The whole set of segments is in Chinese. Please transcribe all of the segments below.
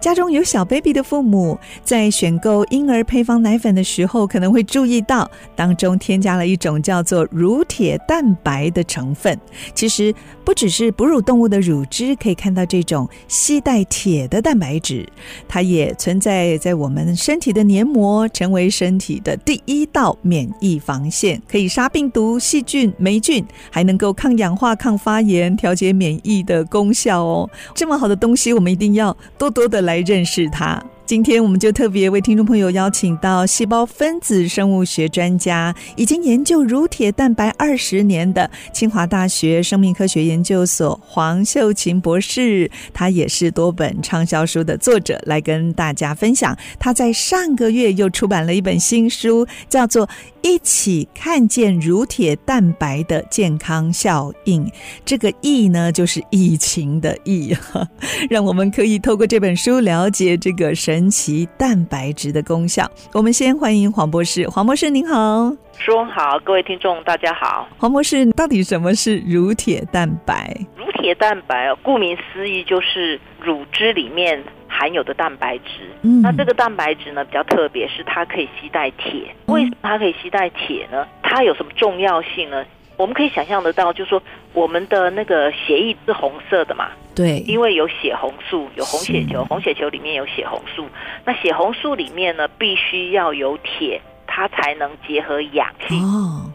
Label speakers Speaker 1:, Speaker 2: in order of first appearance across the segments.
Speaker 1: 家中有小 baby 的父母，在选购婴儿配方奶粉的时候，可能会注意到当中添加了一种叫做乳铁蛋白的成分。其实不只是哺乳动物的乳汁可以看到这种吸带铁的蛋白质，它也存在在我们身体的黏膜，成为身体的第一道免疫防线，可以杀病毒、细菌、霉菌，还能够抗氧化、抗发炎、调节免疫的功效哦。这么好的东西，我们一定要多多的来认识他。今天我们就特别为听众朋友邀请到细胞分子生物学专家，已经研究乳铁蛋白二十年的清华大学生命科学研究所黄秀琴博士，他也是多本畅销书的作者，来跟大家分享。他在上个月又出版了一本新书，叫做《一起看见乳铁蛋白的健康效应》。这个“疫”呢，就是疫情的“疫”，让我们可以透过这本书了解这个神。神奇蛋白质的功效，我们先欢迎黄博士。黄博士您好，
Speaker 2: 说好，各位听众大家好。
Speaker 1: 黄博士，到底什么是乳铁蛋白？
Speaker 2: 乳铁蛋白哦，顾名思义就是乳汁里面含有的蛋白质。嗯，那这个蛋白质呢，比较特别，是它可以携带铁。为什么它可以携带铁呢？它有什么重要性呢？我们可以想象得到，就是说我们的那个血液是红色的嘛？
Speaker 1: 对，
Speaker 2: 因为有血红素，有红血球，红血球里面有血红素。那血红素里面呢，必须要有铁，它才能结合氧气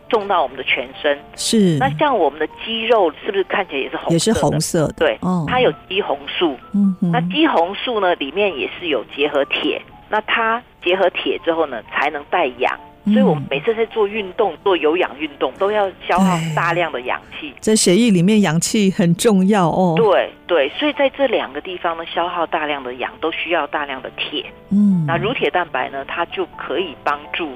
Speaker 2: 送到我们的全身。
Speaker 1: 是。
Speaker 2: 那像我们的肌肉，是不是看起来也是红色？
Speaker 1: 也是红色的。
Speaker 2: 对，它有肌红素。嗯。那肌红素呢，里面也是有结合铁。那它结合铁之后呢，才能带氧。所以我们每次在做运动、做有氧运动，都要消耗大量的氧气。
Speaker 1: 在血液里面，氧气很重要哦。
Speaker 2: 对对，所以在这两个地方呢，消耗大量的氧，都需要大量的铁。嗯，那乳铁蛋白呢，它就可以帮助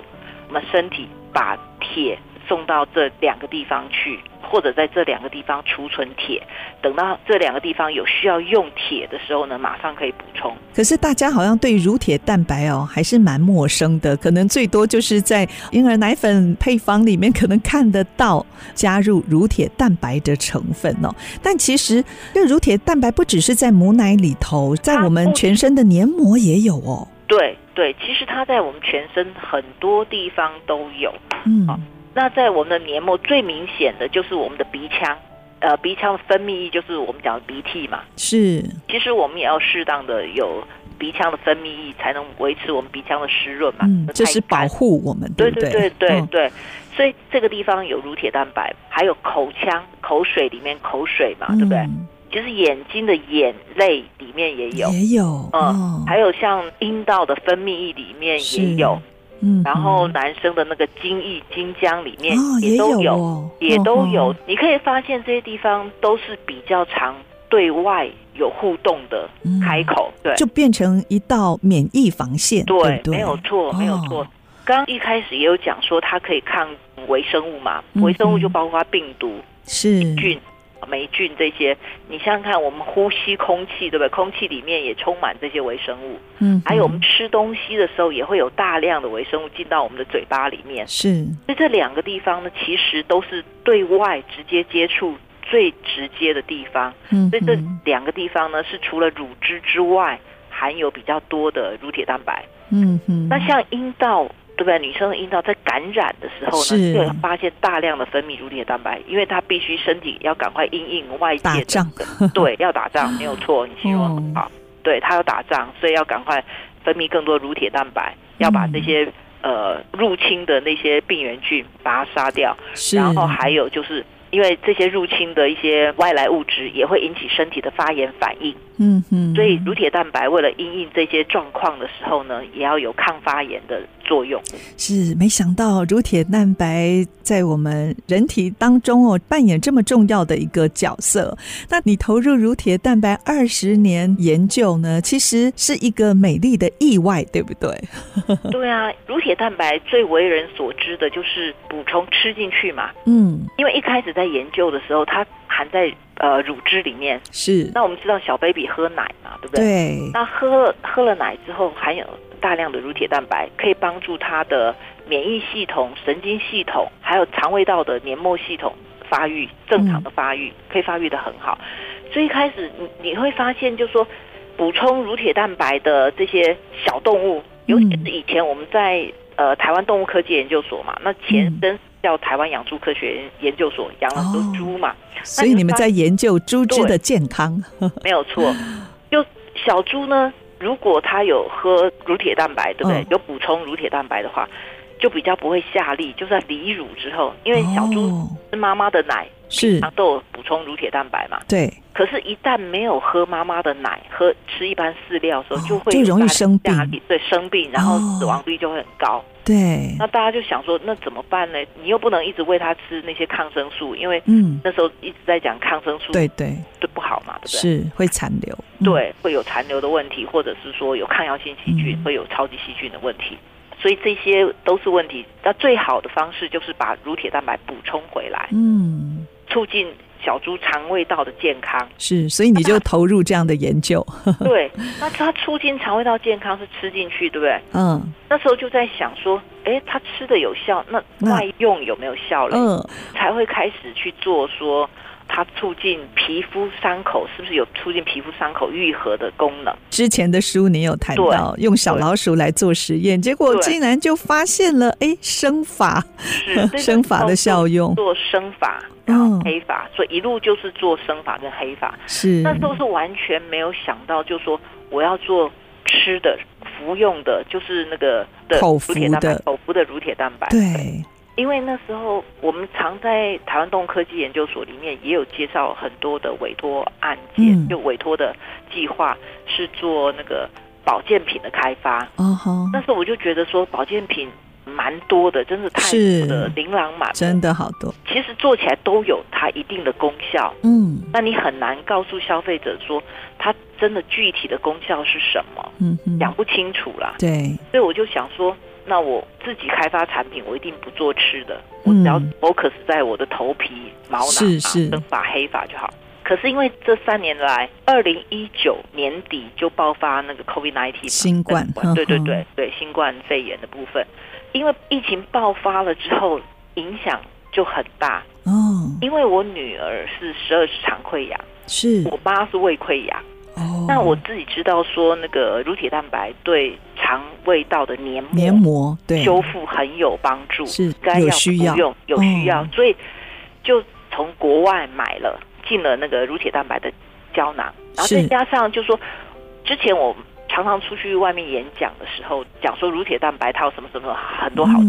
Speaker 2: 我们身体把铁送到这两个地方去。或者在这两个地方储存铁，等到这两个地方有需要用铁的时候呢，马上可以补充。
Speaker 1: 可是大家好像对乳铁蛋白哦还是蛮陌生的，可能最多就是在婴儿奶粉配方里面可能看得到加入乳铁蛋白的成分哦。但其实这乳铁蛋白不只是在母奶里头，在我们全身的黏膜也有哦。
Speaker 2: 对对，其实它在我们全身很多地方都有。嗯。那在我们的黏膜最明显的就是我们的鼻腔，呃，鼻腔的分泌液就是我们讲的鼻涕嘛。
Speaker 1: 是，
Speaker 2: 其实我们也要适当的有鼻腔的分泌液，才能维持我们鼻腔的湿润嘛。
Speaker 1: 嗯，这是保护我们，对
Speaker 2: 对对对对。所以这个地方有乳铁蛋白，还有口腔口水里面口水嘛，对不对？就是眼睛的眼泪里面也有，
Speaker 1: 也有，
Speaker 2: 嗯，还有像阴道的分泌液里面也有。嗯，然后男生的那个精液、精浆里面也都有，哦也，有哦、也都有。哦、你可以发现这些地方都是比较常对外有互动的开口，嗯、对，
Speaker 1: 就变成一道免疫防线。对，对对
Speaker 2: 没有错，没有错。哦、刚刚一开始也有讲说它可以抗微生物嘛，微生物就包括病毒、嗯、是菌。霉菌这些，你想想看，我们呼吸空气，对不对？空气里面也充满这些微生物。嗯，还有我们吃东西的时候，也会有大量的微生物进到我们的嘴巴里面。
Speaker 1: 是，
Speaker 2: 所以这两个地方呢，其实都是对外直接接触最直接的地方。嗯，所以这两个地方呢，是除了乳汁之外，含有比较多的乳铁蛋白。嗯哼，那像阴道。对不对？女生的阴道在感染的时候呢，就会发现大量的分泌乳铁蛋白，因为它必须身体要赶快应应外界的，
Speaker 1: 打仗，
Speaker 2: 对，要打仗没有错，你形容很好。对，它要打仗，所以要赶快分泌更多乳铁蛋白，要把这些呃入侵的那些病原菌把它杀掉，然后还有就是。因为这些入侵的一些外来物质也会引起身体的发炎反应，嗯哼，所以乳铁蛋白为了因应这些状况的时候呢，也要有抗发炎的作用。
Speaker 1: 是，没想到乳铁蛋白在我们人体当中哦扮演这么重要的一个角色。那你投入乳铁蛋白二十年研究呢，其实是一个美丽的意外，对不对？
Speaker 2: 对啊，乳铁蛋白最为人所知的就是补充吃进去嘛，嗯，因为一开始在在研究的时候，它含在呃乳汁里面。
Speaker 1: 是。
Speaker 2: 那我们知道小 baby 喝奶嘛，对不对？
Speaker 1: 对。
Speaker 2: 那喝了喝了奶之后，含有大量的乳铁蛋白，可以帮助他的免疫系统、神经系统，还有肠胃道的黏膜系统发育，正常的发育，嗯、可以发育的很好。所以一开始你你会发现，就是说补充乳铁蛋白的这些小动物，尤其是以前我们在呃台湾动物科技研究所嘛，那前身叫台湾养猪科学研究所，养了很多猪嘛，
Speaker 1: 所以你们在研究猪只的健康，
Speaker 2: 没有错。就小猪呢，如果它有喝乳铁蛋白，对不对？有补充乳铁蛋白的话。就比较不会下痢，就在离乳之后，因为小猪吃妈妈的奶，是。都有补充乳铁蛋白嘛。
Speaker 1: 对。
Speaker 2: 可是，一旦没有喝妈妈的奶，喝吃一般饲料的时候，就会
Speaker 1: 就容易生病，
Speaker 2: 对，生病，然后死亡率就会很高。
Speaker 1: 对。
Speaker 2: 那大家就想说，那怎么办呢？你又不能一直喂他吃那些抗生素，因为嗯，那时候一直在讲抗生素，
Speaker 1: 对对，
Speaker 2: 就不好嘛，对不对？
Speaker 1: 是会残留，
Speaker 2: 对，会有残留的问题，或者是说有抗药性细菌，会有超级细菌的问题。所以这些都是问题。那最好的方式就是把乳铁蛋白补充回来，嗯，促进小猪肠胃道的健康。
Speaker 1: 是，所以你就投入这样的研究。
Speaker 2: 对，那它促进肠胃道健康是吃进去，对不对？嗯。那时候就在想说，哎，它吃的有效，那外用有没有效了？嗯，才会开始去做说。它促进皮肤伤口，是不是有促进皮肤伤口愈合的功能？
Speaker 1: 之前的书你有谈到用小老鼠来做实验，结果竟然就发现了哎生发，是 生发的效用，
Speaker 2: 做生发然后黑发，哦、所以一路就是做生发跟黑发。
Speaker 1: 是
Speaker 2: 那时候是完全没有想到，就说我要做吃的、服用的，就是那个的
Speaker 1: 口服的
Speaker 2: 口服的乳铁蛋白。
Speaker 1: 对。
Speaker 2: 因为那时候我们常在台湾动物科技研究所里面也有介绍很多的委托案件，嗯、就委托的计划是做那个保健品的开发。哦吼，那时候我就觉得说保健品蛮多的，真的太多的，琳琅满目，
Speaker 1: 真的好多。
Speaker 2: 其实做起来都有它一定的功效。嗯，那你很难告诉消费者说它真的具体的功效是什么？嗯哼，讲不清楚啦。
Speaker 1: 对，
Speaker 2: 所以我就想说。那我自己开发产品，我一定不做吃的，我只要 focus 在我的头皮毛囊啊、生发、黑发就好。可是因为这三年来，二零一九年底就爆发那个 COVID-19
Speaker 1: 新冠，
Speaker 2: 对对对对，新冠肺炎的部分，因为疫情爆发了之后，影响就很大哦。因为我女儿是十二指肠溃疡，
Speaker 1: 是
Speaker 2: 我妈是胃溃疡。哦，那我自己知道说，那个乳铁蛋白对肠胃道的黏膜
Speaker 1: 黏膜对。
Speaker 2: 修复很有帮助，
Speaker 1: 是该要需要。
Speaker 2: 用有需要，所以就从国外买了进了那个乳铁蛋白的胶囊，然后再加上就说，之前我常常出去外面演讲的时候，讲说乳铁蛋白它有什么什么很多好，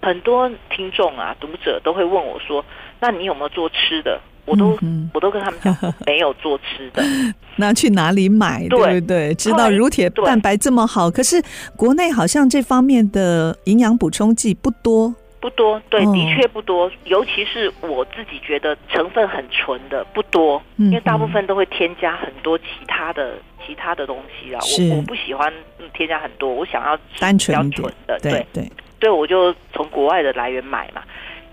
Speaker 2: 很多听众啊读者都会问我说，那你有没有做吃的？我都、嗯、我都跟他们讲，没有做吃的，
Speaker 1: 那去哪里买？对，对不对？知道乳铁蛋白这么好，可是国内好像这方面的营养补充剂不多，
Speaker 2: 不多。对，的确不多。尤其是我自己觉得成分很纯的不多，因为大部分都会添加很多其他的其他的东西啊。我我不喜欢添加很多，我想要
Speaker 1: 单纯
Speaker 2: 纯的。
Speaker 1: 对对，
Speaker 2: 对，我就从国外的来源买嘛，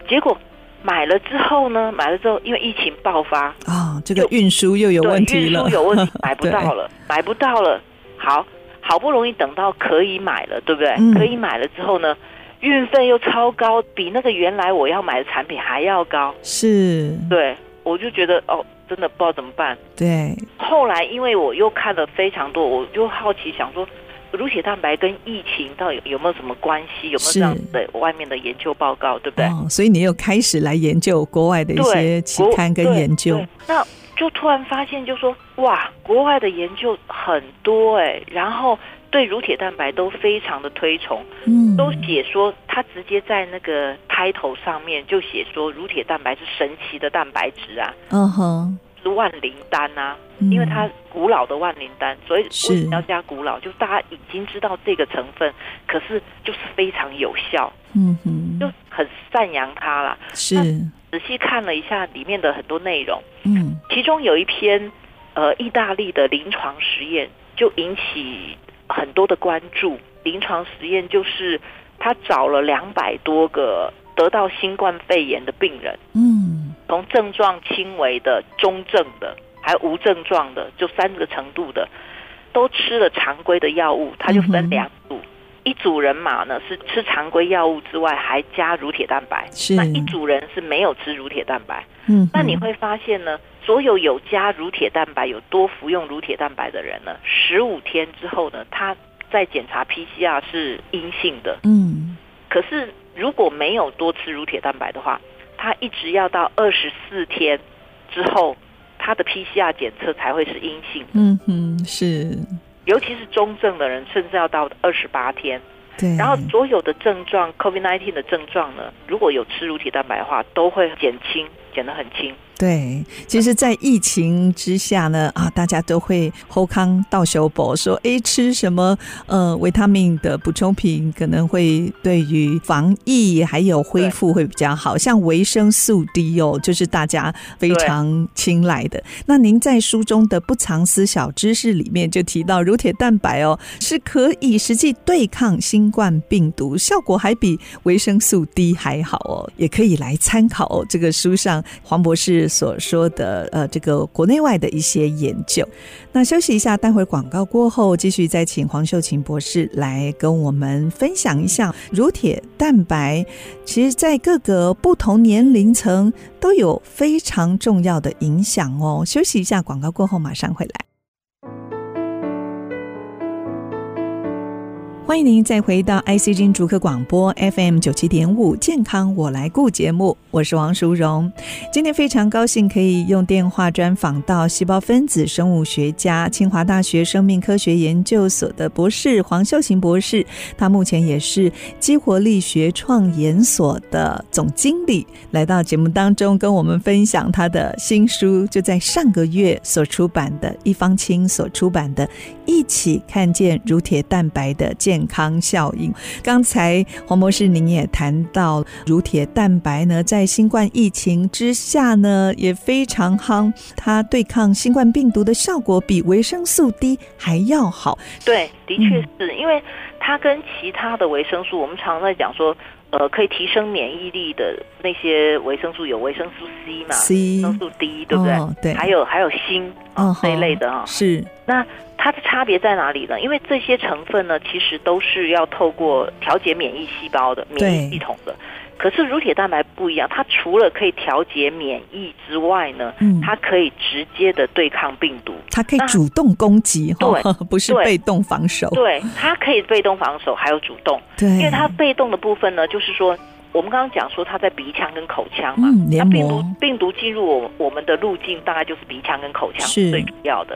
Speaker 2: 结果。买了之后呢？买了之后，因为疫情爆发
Speaker 1: 啊，这个运输又有问题了，运输
Speaker 2: 有问题，买不到 了，买不到了。好，好不容易等到可以买了，对不对？嗯、可以买了之后呢，运费又超高，比那个原来我要买的产品还要高。
Speaker 1: 是，
Speaker 2: 对，我就觉得哦，真的不知道怎么办。
Speaker 1: 对，
Speaker 2: 后来因为我又看了非常多，我就好奇想说。乳铁蛋白跟疫情到底有没有什么关系？有没有这样的外面的研究报告，对不对？
Speaker 1: 哦，所以你又开始来研究国外的一些期刊跟研究。
Speaker 2: 那就突然发现，就说哇，国外的研究很多哎，然后对乳铁蛋白都非常的推崇，嗯，都写说他直接在那个 title 上面就写说乳铁蛋白是神奇的蛋白质啊，嗯哼。是万灵丹啊，因为它古老的万灵丹，所以为什么要加古老？就是大家已经知道这个成分，可是就是非常有效，嗯哼，就很赞扬它啦。
Speaker 1: 是
Speaker 2: 仔细看了一下里面的很多内容，嗯，其中有一篇呃意大利的临床实验就引起很多的关注。临床实验就是他找了两百多个得到新冠肺炎的病人，
Speaker 1: 嗯，
Speaker 2: 从症状轻微的、中症的，还有无症状的，就三个程度的，都吃了常规的药物，它就分两组。嗯一组人马呢是吃常规药物之外，还加乳铁蛋白。
Speaker 1: 是
Speaker 2: 那一组人是没有吃乳铁蛋白。
Speaker 1: 嗯，
Speaker 2: 那你会发现呢，所有有加乳铁蛋白、有多服用乳铁蛋白的人呢，十五天之后呢，他在检查 PCR 是阴性的。
Speaker 1: 嗯，
Speaker 2: 可是如果没有多吃乳铁蛋白的话，他一直要到二十四天之后，他的 PCR 检测才会是阴性。
Speaker 1: 嗯哼，是。
Speaker 2: 尤其是中症的人，甚至要到二十八天。
Speaker 1: 对，
Speaker 2: 然后所有的症状，COVID-19 的症状呢，如果有吃乳铁蛋白的话，都会减轻，减得很轻。
Speaker 1: 对，其实，在疫情之下呢，啊，大家都会后康到修补说，哎，吃什么呃维他命的补充品，可能会对于防疫还有恢复会比较好，像维生素 D 哦，就是大家非常青睐的。那您在书中的不藏私小知识里面就提到，乳铁蛋白哦是可以实际对抗新冠病毒，效果还比维生素 D 还好哦，也可以来参考哦。这个书上黄博士。所说的呃，这个国内外的一些研究。那休息一下，待会广告过后，继续再请黄秀琴博士来跟我们分享一下乳铁蛋白，其实在各个不同年龄层都有非常重要的影响哦。休息一下，广告过后马上回来。欢迎您再回到 IC 之音竹科广播 FM 九七点五健康我来顾节目，我是王淑荣。今天非常高兴可以用电话专访到细胞分子生物学家、清华大学生命科学研究所的博士黄秀琴博士，他目前也是激活力学创研所的总经理，来到节目当中跟我们分享他的新书，就在上个月所出版的一方青所出版的《一起看见乳铁蛋白的健》。健康效应。刚才黄博士您也谈到，乳铁蛋白呢，在新冠疫情之下呢，也非常夯。它对抗新冠病毒的效果比维生素 D 还要好。
Speaker 2: 对，的确是、嗯、因为它跟其他的维生素，我们常常在讲说，呃，可以提升免疫力的那些维生素有维生素 C 嘛
Speaker 1: ，C，
Speaker 2: 维生素 D，对不对？
Speaker 1: 哦、对，
Speaker 2: 还有还有锌啊这一类的啊。
Speaker 1: 是。
Speaker 2: 那它的差别在哪里呢？因为这些成分呢，其实都是要透过调节免疫细胞的免疫系统的。可是乳铁蛋白不一样，它除了可以调节免疫之外呢，嗯，它可以直接的对抗病毒，
Speaker 1: 它可以主动攻击，对，不是被动防守。
Speaker 2: 对，它可以被动防守，还有主动。
Speaker 1: 对，
Speaker 2: 因为它被动的部分呢，就是说，我们刚刚讲说它在鼻腔跟口腔嘛，
Speaker 1: 嗯，
Speaker 2: 那病毒病毒进入我我们的路径大概就是鼻腔跟口腔是最主要的。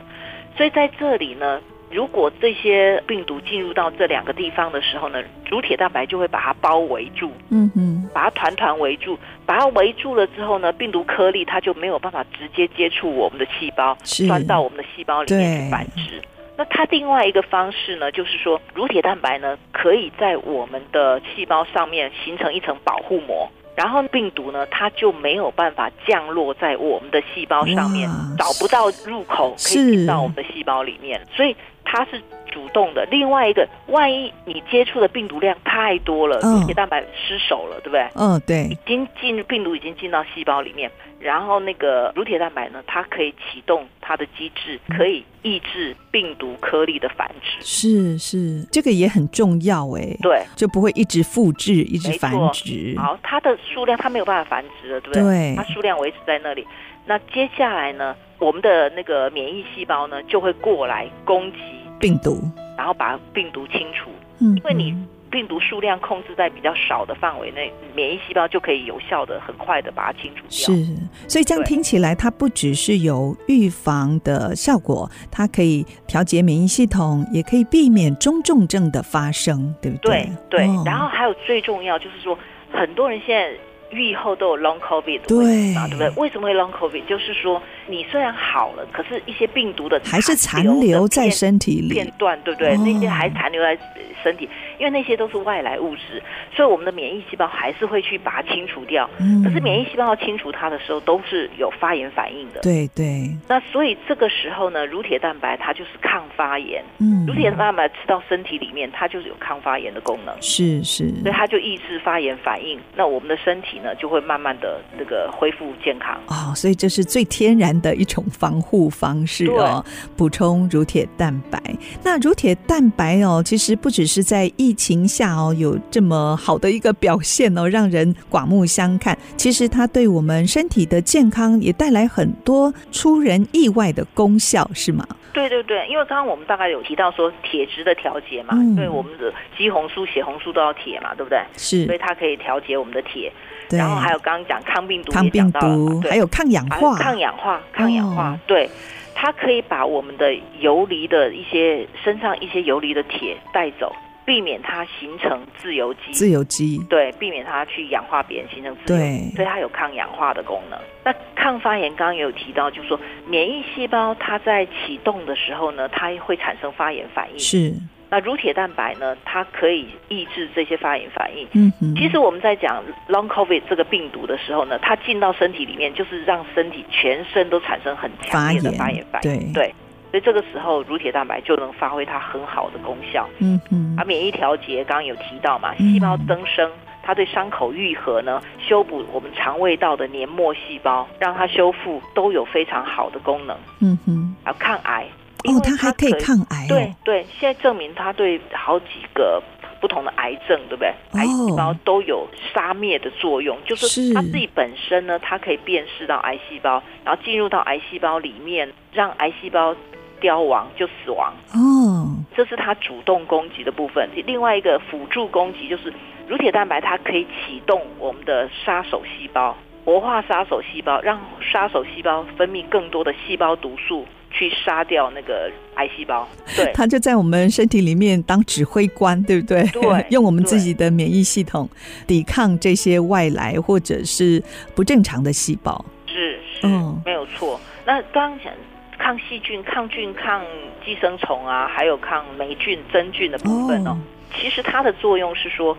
Speaker 2: 所以在这里呢，如果这些病毒进入到这两个地方的时候呢，乳铁蛋白就会把它包围住，
Speaker 1: 嗯嗯，
Speaker 2: 把它团团围住，把它围住了之后呢，病毒颗粒它就没有办法直接接触我们的细胞，钻到我们的细胞里面去繁殖。那它另外一个方式呢，就是说乳铁蛋白呢，可以在我们的细胞上面形成一层保护膜。然后病毒呢，它就没有办法降落在我们的细胞上面，找不到入口可以进到我们的细胞里面，所以它是主动的。另外一个，万一你接触的病毒量太多了，乳铁蛋白失守了，对不对？
Speaker 1: 嗯，对，
Speaker 2: 已经进入病毒已经进到细胞里面。然后那个乳铁蛋白呢，它可以启动它的机制，可以抑制病毒颗粒的繁殖。
Speaker 1: 是是，这个也很重要哎。
Speaker 2: 对，
Speaker 1: 就不会一直复制，一直繁殖。
Speaker 2: 好，它的数量它没有办法繁殖了，对不对？
Speaker 1: 对，
Speaker 2: 它数量维持在那里。那接下来呢，我们的那个免疫细胞呢，就会过来攻击
Speaker 1: 病毒，
Speaker 2: 然后把病毒清除。
Speaker 1: 嗯，
Speaker 2: 因为你。病毒数量控制在比较少的范围内，免疫细胞就可以有效的、很快的把它清除掉。
Speaker 1: 是，所以这样听起来，它不只是有预防的效果，它可以调节免疫系统，也可以避免中重症的发生，对不对？
Speaker 2: 对对。哦、然后还有最重要就是说，很多人现在愈后都有 long COVID 的问题嘛，对不对？为什么会 long COVID？就是说你虽然好了，可是一些病毒的
Speaker 1: 还是残留在身体里
Speaker 2: 片段，对不对？哦、那些还残留在身体，因为那些都是外来物质，所以我们的免疫细胞还是会去把它清除掉。嗯、可是免疫细胞要清除它的时候，都是有发炎反应的。
Speaker 1: 对对。
Speaker 2: 那所以这个时候呢，乳铁蛋白它就是抗发炎。嗯。乳铁蛋白吃到身体里面，它就是有抗发炎的功能。
Speaker 1: 是是。
Speaker 2: 所以它就抑制发炎反应，那我们的身体呢就会慢慢的这个恢复健康。
Speaker 1: 哦，所以这是最天然的一种防护方式哦，补充乳铁蛋白。那乳铁蛋白哦，其实不只是在疫情下哦有这么好的一个表现哦，让人刮目相看。其实它对我们身体的健康也带来很多出人意外的功效，是吗？
Speaker 2: 对对对，因为刚刚我们大概有提到说铁质的调节嘛，对、嗯、我们的肌红素、血红素都要铁嘛，对不对？
Speaker 1: 是，
Speaker 2: 所以它可以调节我们的铁。
Speaker 1: 对。
Speaker 2: 然后还有刚刚讲抗病毒，
Speaker 1: 抗病毒，还有抗氧化，
Speaker 2: 抗氧化，抗氧化，哦、对，它可以把我们的游离的一些身上一些游离的铁带走。避免它形成自由基，
Speaker 1: 自由基。
Speaker 2: 对，避免它去氧化别人形成自由。基，对，所以它有抗氧化的功能。那抗发炎刚刚也有提到，就是说免疫细胞它在启动的时候呢，它会产生发炎反应。
Speaker 1: 是，
Speaker 2: 那乳铁蛋白呢，它可以抑制这些发炎反应。嗯哼，其实我们在讲 Long COVID 这个病毒的时候呢，它进到身体里面，就是让身体全身都产生很强烈的发炎反应。对。对所以这个时候，乳铁蛋白就能发挥它很好的功效。嗯嗯。而免疫调节刚刚有提到嘛，细胞增生，它对伤口愈合呢，修补我们肠胃道的黏膜细胞，让它修复都有非常好的功能。嗯哼。啊抗癌。
Speaker 1: 哦，它还可以抗癌。
Speaker 2: 对对，现在证明它对好几个不同的癌症，对不对？癌细胞都有杀灭的作用，就是它自己本身呢，它可以辨识到癌细胞，然后进入到癌细胞里面，让癌细胞。凋亡就死亡哦，这是它主动攻击的部分。另外一个辅助攻击就是乳铁蛋白，它可以启动我们的杀手细胞，活化杀手细胞，让杀手细胞分泌更多的细胞毒素去杀掉那个癌细胞。对，
Speaker 1: 它就在我们身体里面当指挥官，对不对？
Speaker 2: 对，
Speaker 1: 用我们自己的免疫系统抵抗这些外来或者是不正常的细胞。
Speaker 2: 是是，嗯，没有错。那刚刚讲。抗细菌、抗菌、抗寄生虫啊，还有抗霉菌、真菌的部分哦。Oh. 其实它的作用是说，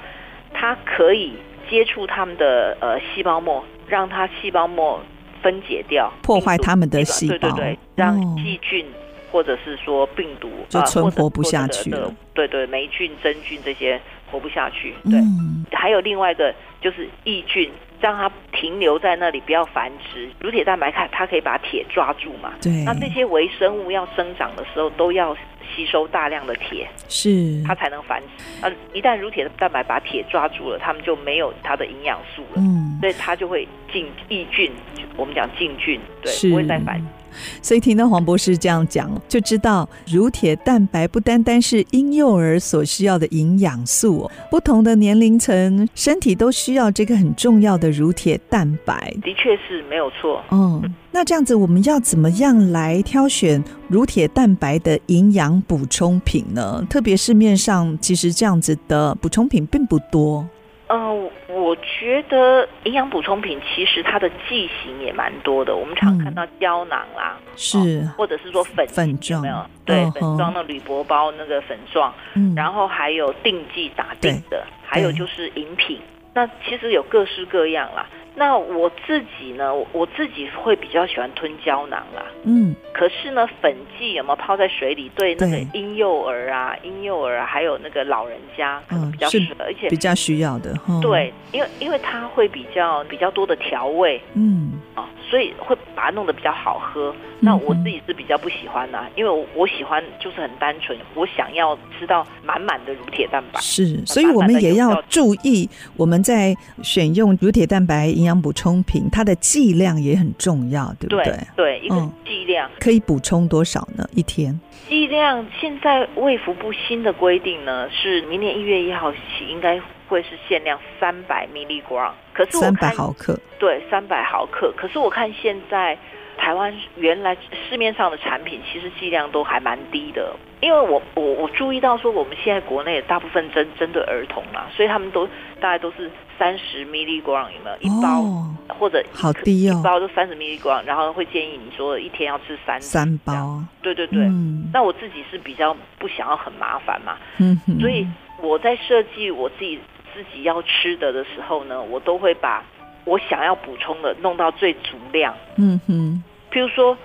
Speaker 2: 它可以接触它们的呃细胞膜，让它细胞膜分解掉，
Speaker 1: 破坏他们的细胞，
Speaker 2: 对对对，让细菌或者是说病毒
Speaker 1: 就存活不下去了。
Speaker 2: 对对，霉菌、真菌这些活不下去。对，嗯、还有另外一个就是抑菌。让它停留在那里，不要繁殖。乳铁蛋白它它可以把铁抓住嘛？
Speaker 1: 对。
Speaker 2: 那这些微生物要生长的时候，都要吸收大量的铁，
Speaker 1: 是
Speaker 2: 它才能繁殖。啊，一旦乳铁蛋白把铁抓住了，它们就没有它的营养素了。嗯。所以它就会进抑菌，我们讲禁菌，对，不会再反。
Speaker 1: 所以听到黄博士这样讲，就知道乳铁蛋白不单单是婴幼儿所需要的营养素，不同的年龄层身体都需要这个很重要的乳铁蛋白。
Speaker 2: 的确是没有错。
Speaker 1: 嗯，那这样子我们要怎么样来挑选乳铁蛋白的营养补充品呢？特别市面上其实这样子的补充品并不多。
Speaker 2: 嗯，我觉得营养补充品其实它的剂型也蛮多的。我们常看到胶囊啦，
Speaker 1: 嗯、是，
Speaker 2: 或者是说粉
Speaker 1: 粉状，
Speaker 2: 有没有？对，粉状的铝箔包那个粉状，嗯、然后还有定剂打定的，还有就是饮品。那其实有各式各样啦。那我自己呢，我自己会比较喜欢吞胶囊啦。嗯。可是呢，粉剂有没有泡在水里？对那个婴幼儿啊、婴幼儿啊，还有那个老人家可能比较适合，嗯、而且
Speaker 1: 比较需要的。哦、
Speaker 2: 对，因为因为它会比较比较多的调味。嗯。啊，所以会把它弄得比较好喝。那我自己是比较不喜欢的、啊，因为我我喜欢就是很单纯，我想要吃到满满的乳铁蛋白。
Speaker 1: 是，所以我们也要注意，我们在选用乳铁蛋白营养补充品，它的剂量也很重要，对不对？
Speaker 2: 对，对，一个剂量、嗯、
Speaker 1: 可以补充多少呢？一天？
Speaker 2: 剂量现在卫福部新的规定呢，是明年一月一号起应该。会是限量三百 milligram，可是我
Speaker 1: 三百毫克，
Speaker 2: 对，三百毫克。可是我看现在台湾原来市面上的产品，其实剂量都还蛮低的。因为我我我注意到说，我们现在国内大部分针针对儿童嘛，所以他们都大概都是三十 milligram 有没有一包，
Speaker 1: 哦、
Speaker 2: 或者
Speaker 1: 好低哦，
Speaker 2: 一包都三十 milligram，然后会建议你说一天要吃三
Speaker 1: 三包，
Speaker 2: 对对对。
Speaker 1: 嗯、
Speaker 2: 那我自己是比较不想要很麻烦嘛，
Speaker 1: 嗯哼，
Speaker 2: 所以我在设计我自己自己要吃的的时候呢，我都会把我想要补充的弄到最足量，
Speaker 1: 嗯哼，
Speaker 2: 譬如说。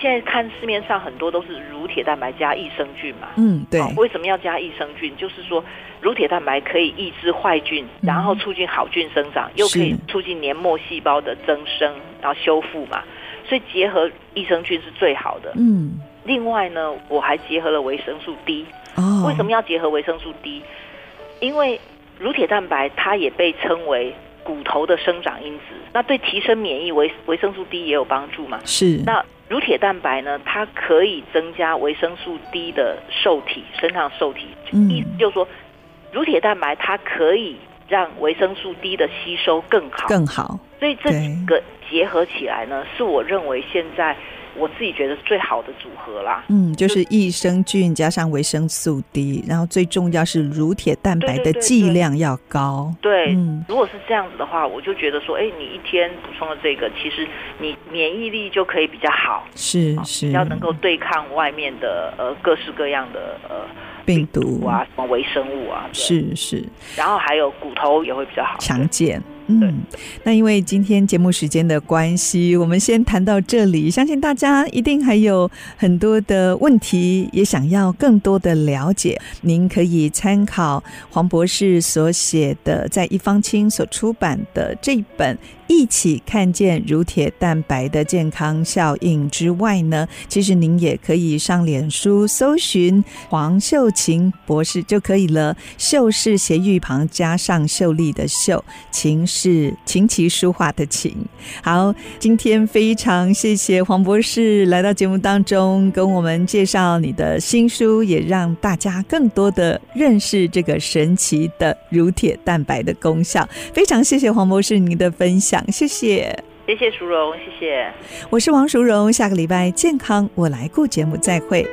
Speaker 2: 现在看市面上很多都是乳铁蛋白加益生菌嘛，
Speaker 1: 嗯，对。
Speaker 2: 为什么要加益生菌？就是说乳铁蛋白可以抑制坏菌，然后促进好菌生长，又可以促进黏膜细胞的增生，然后修复嘛。所以结合益生菌是最好的。
Speaker 1: 嗯。
Speaker 2: 另外呢，我还结合了维生素 D。
Speaker 1: 哦。
Speaker 2: 为什么要结合维生素 D？因为乳铁蛋白它也被称为骨头的生长因子，那对提升免疫维维生素 D 也有帮助嘛。
Speaker 1: 是。
Speaker 2: 那乳铁蛋白呢，它可以增加维生素 D 的受体，身上受体。
Speaker 1: 嗯，
Speaker 2: 意思就是说，乳铁蛋白它可以让维生素 D 的吸收更好，
Speaker 1: 更好。
Speaker 2: 所以这几个结合起来呢，是我认为现在。我自己觉得最好的组合啦，
Speaker 1: 嗯，就是益生菌加上维生素 D，然后最重要是乳铁蛋白的剂量要高。
Speaker 2: 对，对，对，对，对，嗯，如果是这样子的话，我就觉得说，哎，你一天补充了这个，其实你免疫力就可以比较好，
Speaker 1: 是是，
Speaker 2: 要能够对抗外面的呃各式各样的呃
Speaker 1: 病毒。
Speaker 2: 啊，什么微生物啊，
Speaker 1: 是是，
Speaker 2: 然后还有骨头也会比较好，
Speaker 1: 强健。嗯，那因为今天节目时间的关系，我们先谈到这里。相信大家一定还有很多的问题，也想要更多的了解。您可以参考黄博士所写的，在一方清所出版的这一本《一起看见乳铁蛋白的健康效应》之外呢，其实您也可以上脸书搜寻黄秀琴博士就可以了。秀是斜玉旁加上秀丽的秀，琴。是琴棋书画的琴。好，今天非常谢谢黄博士来到节目当中，跟我们介绍你的新书，也让大家更多的认识这个神奇的乳铁蛋白的功效。非常谢谢黄博士您的分享享，谢
Speaker 2: 谢，谢谢淑荣，谢谢。
Speaker 1: 我是王淑荣，下个礼拜健康我来顾节目再会。